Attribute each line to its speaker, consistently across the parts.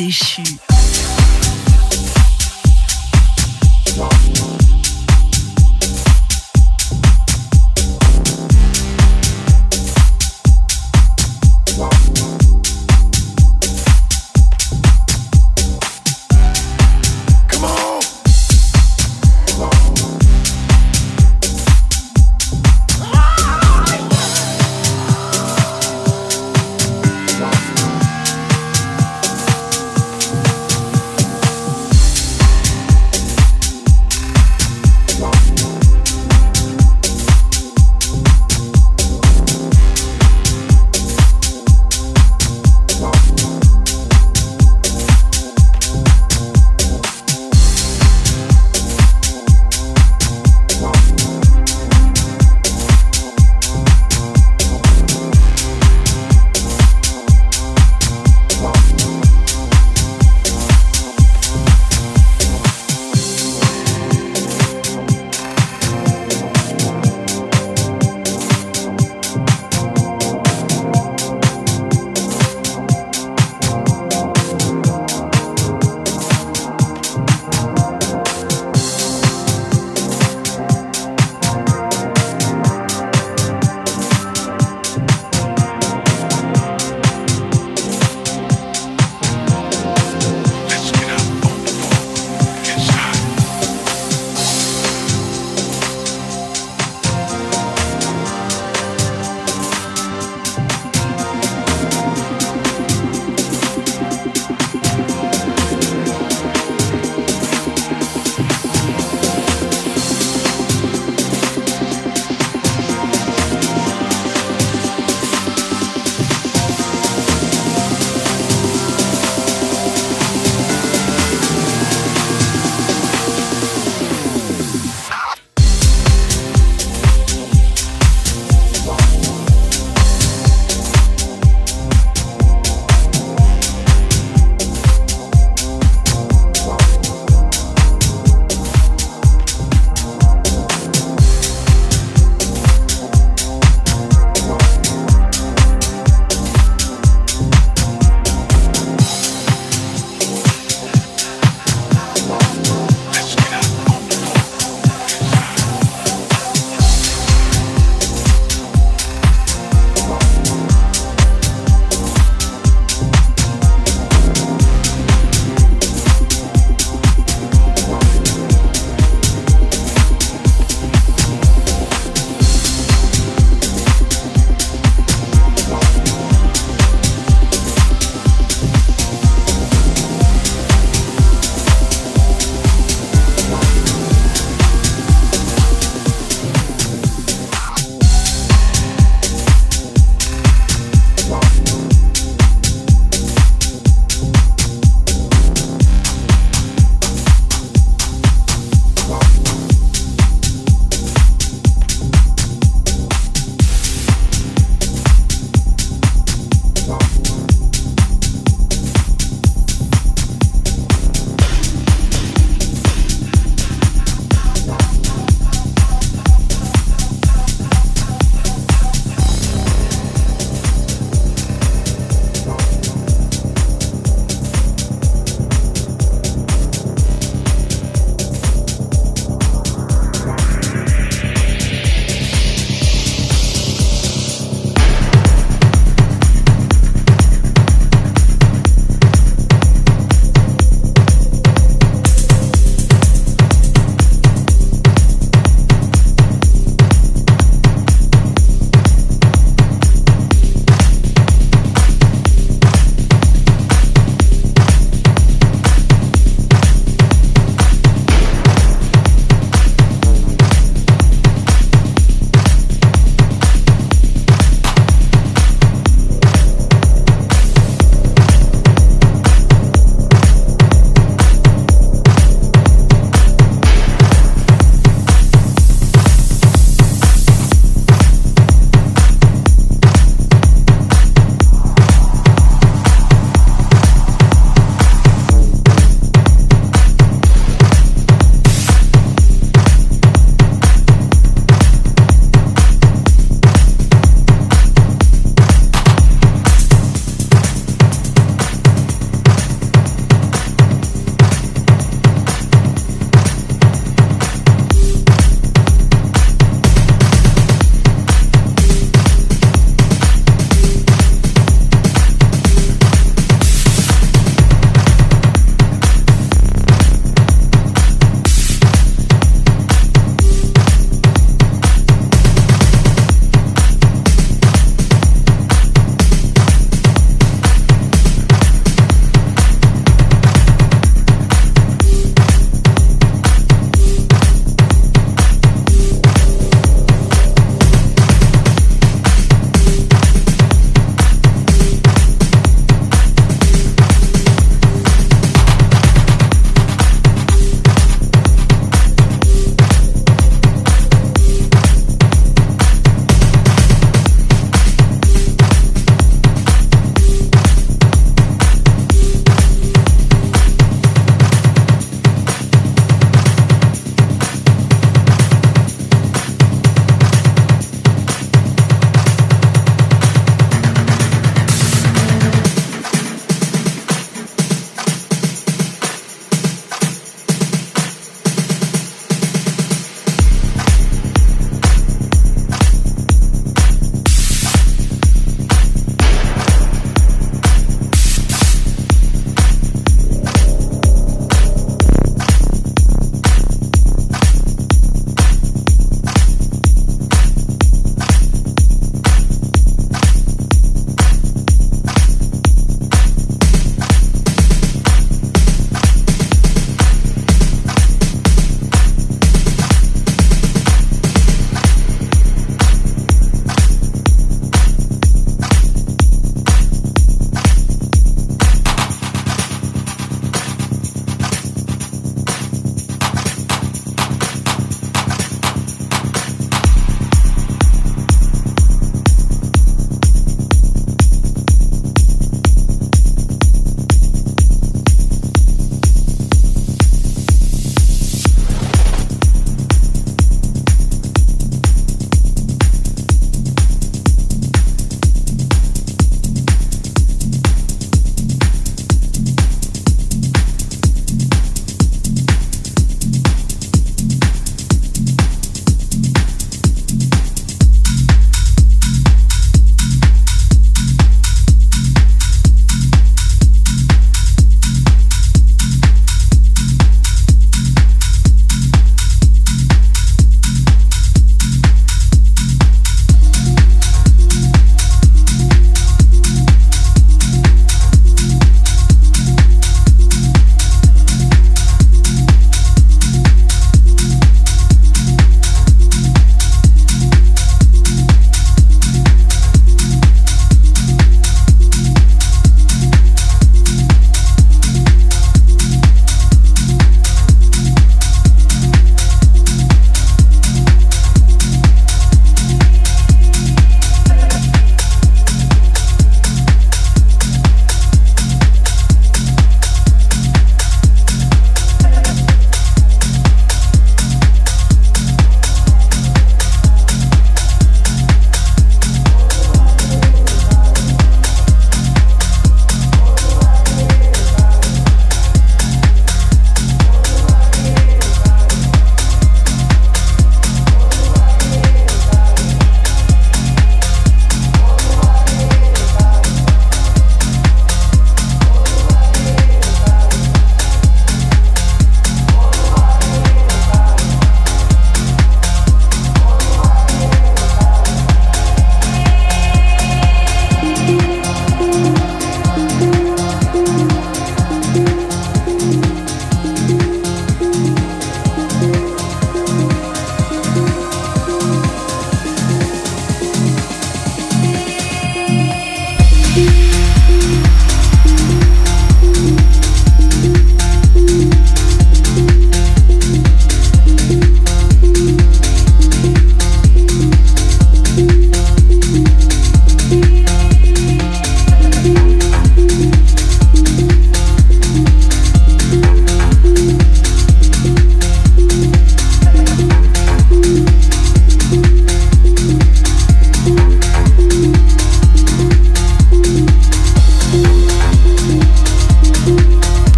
Speaker 1: déchu.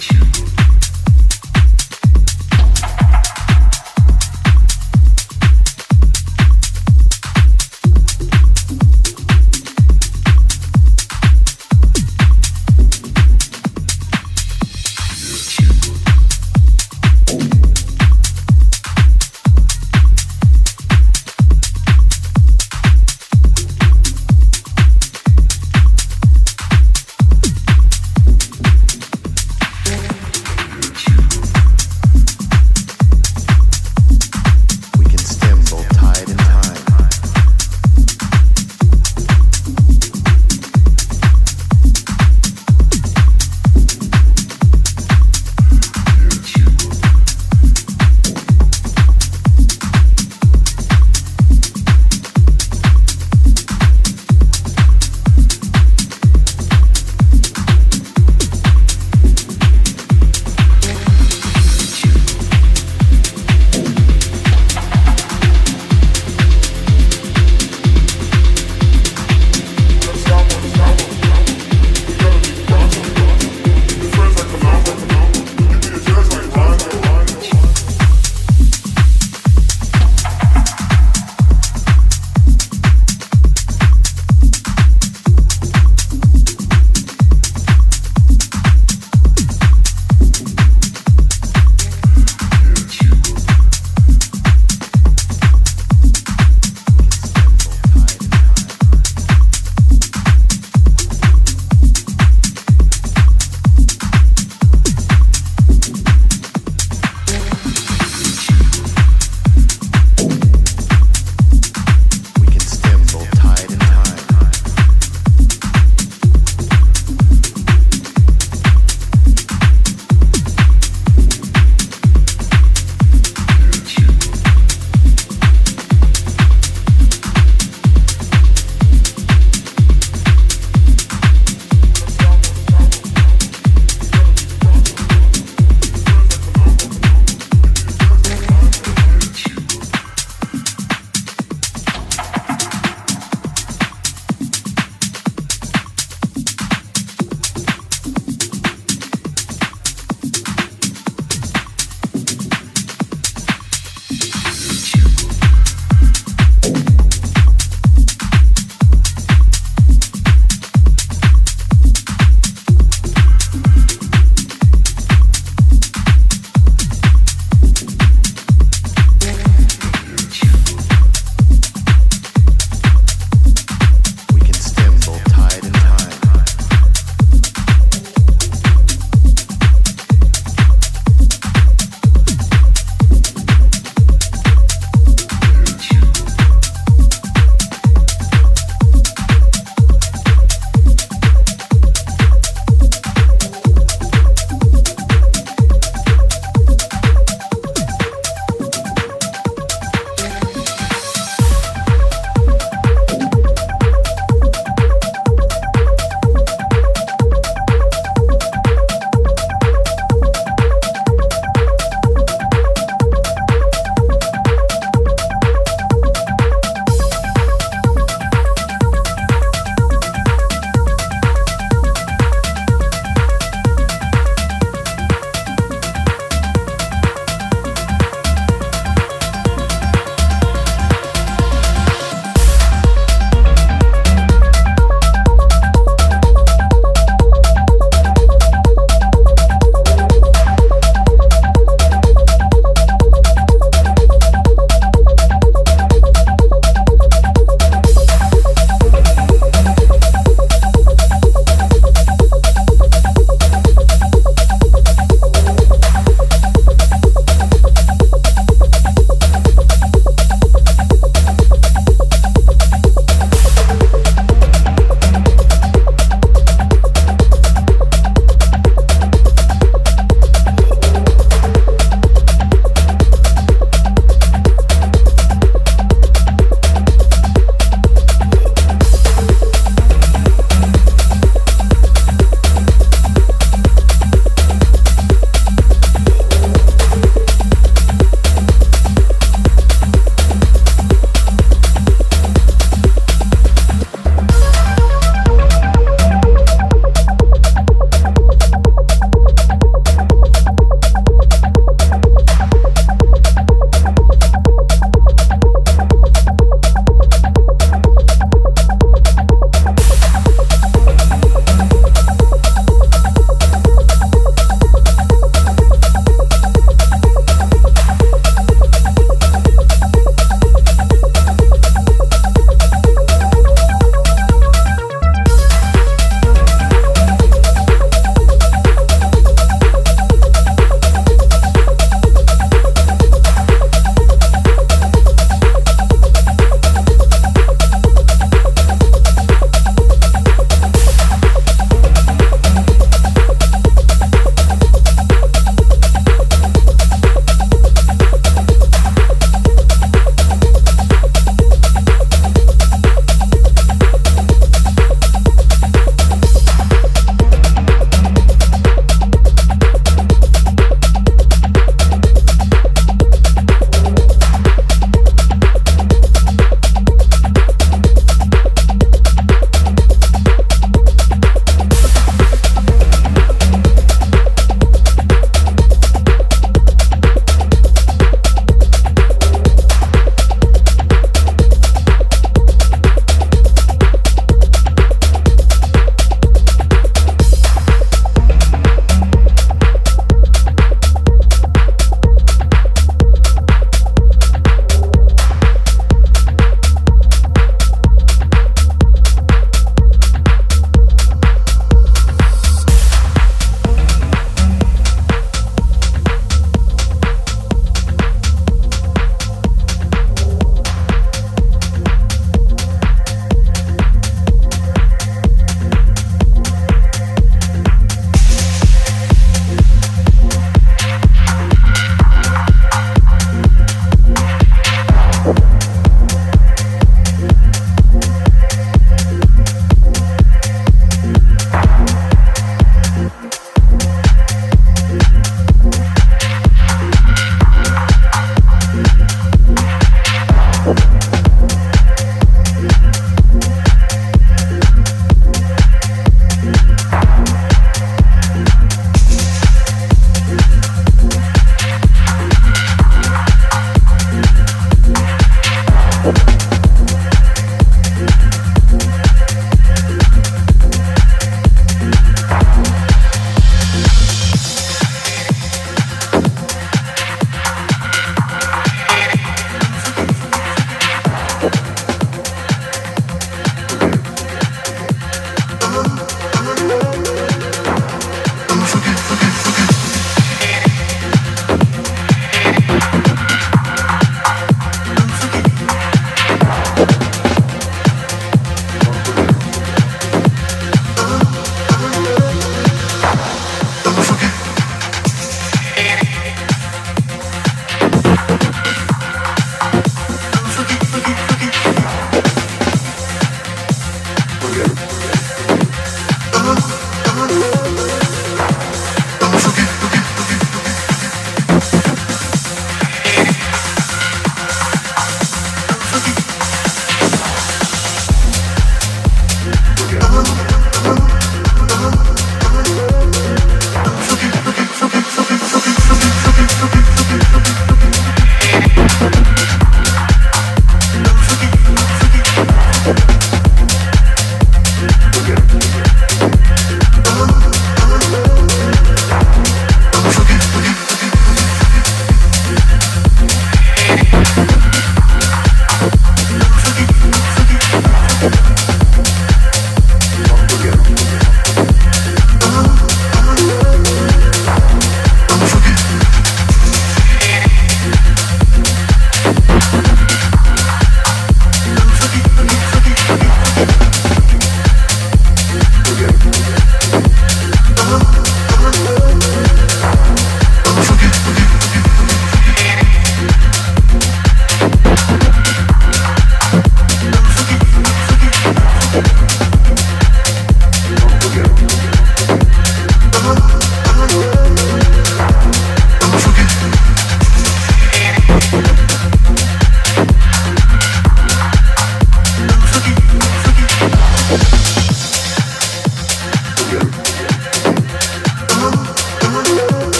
Speaker 1: you.